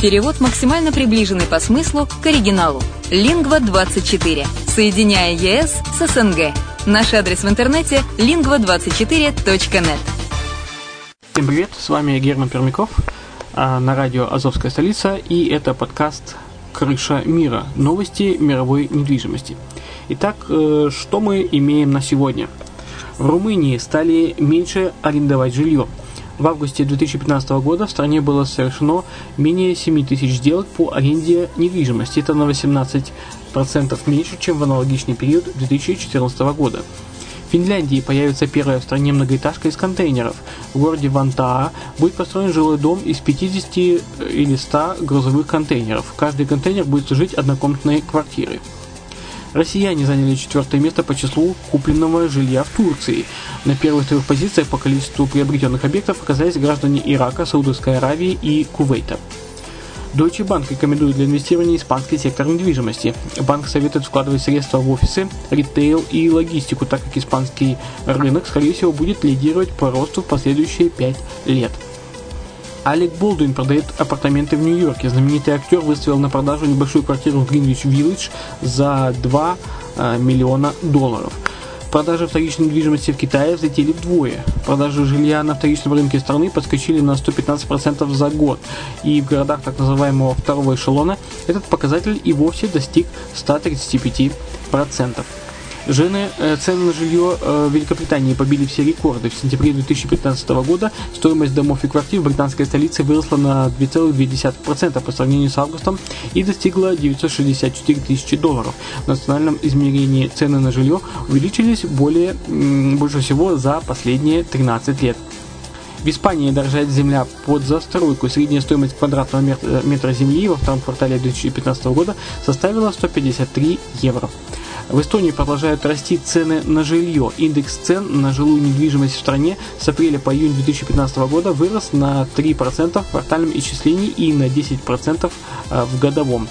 Перевод максимально приближенный по смыслу к оригиналу. Лингва24. Соединяя ЕС с СНГ. Наш адрес в интернете lingva24.net. Всем привет, с вами Герман Пермяков а, на радио «Азовская столица» и это подкаст «Крыша мира. Новости мировой недвижимости». Итак, э, что мы имеем на сегодня? В Румынии стали меньше арендовать жилье. В августе 2015 года в стране было совершено менее 7 тысяч сделок по аренде недвижимости. Это на 18% меньше, чем в аналогичный период 2014 года. В Финляндии появится первая в стране многоэтажка из контейнеров. В городе Вантаа будет построен жилой дом из 50 или 100 грузовых контейнеров. Каждый контейнер будет служить однокомнатной квартирой. Россияне заняли четвертое место по числу купленного жилья в Турции. На первых трех позициях по количеству приобретенных объектов оказались граждане Ирака, Саудовской Аравии и Кувейта. Deutsche Bank рекомендует для инвестирования испанский сектор недвижимости. Банк советует вкладывать средства в офисы, ритейл и логистику, так как испанский рынок, скорее всего, будет лидировать по росту в последующие 5 лет. Алек Болдуин продает апартаменты в Нью-Йорке. Знаменитый актер выставил на продажу небольшую квартиру в Гринвич Виллидж за 2 э, миллиона долларов. Продажи вторичной недвижимости в Китае взлетели вдвое. Продажи жилья на вторичном рынке страны подскочили на 115% за год. И в городах так называемого второго эшелона этот показатель и вовсе достиг 135%. Жены, э, цены на жилье э, в Великобритании побили все рекорды. В сентябре 2015 года стоимость домов и квартир в британской столице выросла на 2,2% по сравнению с августом и достигла 964 тысячи долларов. В национальном измерении цены на жилье увеличились более, больше всего за последние 13 лет. В Испании дорожает земля под застройку. Средняя стоимость квадратного метра земли во втором квартале 2015 года составила 153 евро. В Эстонии продолжают расти цены на жилье. Индекс цен на жилую недвижимость в стране с апреля по июнь 2015 года вырос на 3% в квартальном исчислении и на 10% э, в годовом.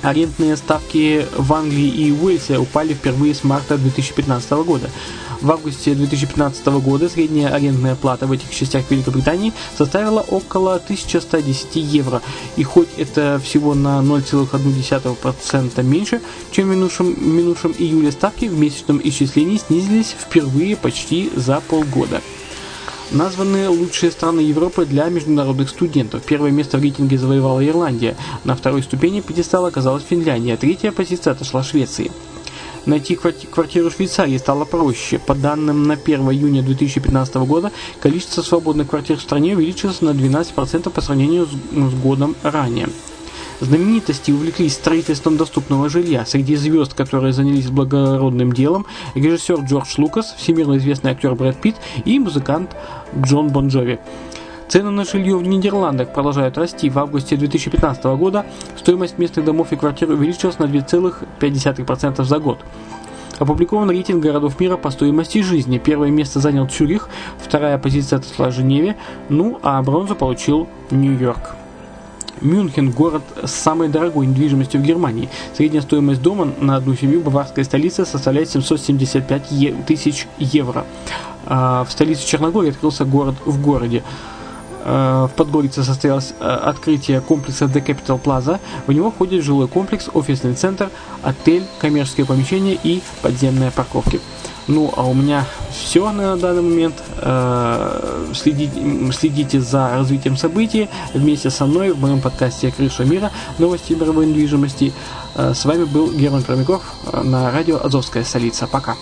Арендные ставки в Англии и Уэльсе упали впервые с марта 2015 года. В августе 2015 года средняя арендная плата в этих частях Великобритании составила около 1110 евро. И хоть это всего на 0,1% меньше, чем в минувшем, минувшем июле, ставки в месячном исчислении снизились впервые почти за полгода. Названы лучшие страны Европы для международных студентов. Первое место в рейтинге завоевала Ирландия. На второй ступени пьедестала оказалась Финляндия. Третья позиция отошла Швеции. Найти квартиру в Швейцарии стало проще. По данным на 1 июня 2015 года, количество свободных квартир в стране увеличилось на 12% по сравнению с годом ранее. Знаменитости увлеклись строительством доступного жилья. Среди звезд, которые занялись благородным делом, режиссер Джордж Лукас, всемирно известный актер Брэд Питт и музыкант Джон Бонджови. Цены на жилье в Нидерландах продолжают расти. В августе 2015 года стоимость местных домов и квартир увеличилась на 2,5% за год. Опубликован рейтинг городов мира по стоимости жизни. Первое место занял Цюрих, вторая позиция отошла Женеве, ну а бронзу получил Нью-Йорк. Мюнхен – город с самой дорогой недвижимостью в Германии. Средняя стоимость дома на одну семью баварской столице составляет 775 е- тысяч евро. А в столице Черногории открылся город в городе. Э, в Подгорице состоялось э, открытие комплекса The Capital Plaza. В него входит жилой комплекс, офисный центр, отель, коммерческие помещения и подземные парковки. Ну, а у меня все на данный момент. Э, следите, следите за развитием событий вместе со мной в моем подкасте «Крыша мира. Новости мировой недвижимости». С вами был Герман Промяков на радио «Азовская столица». Пока.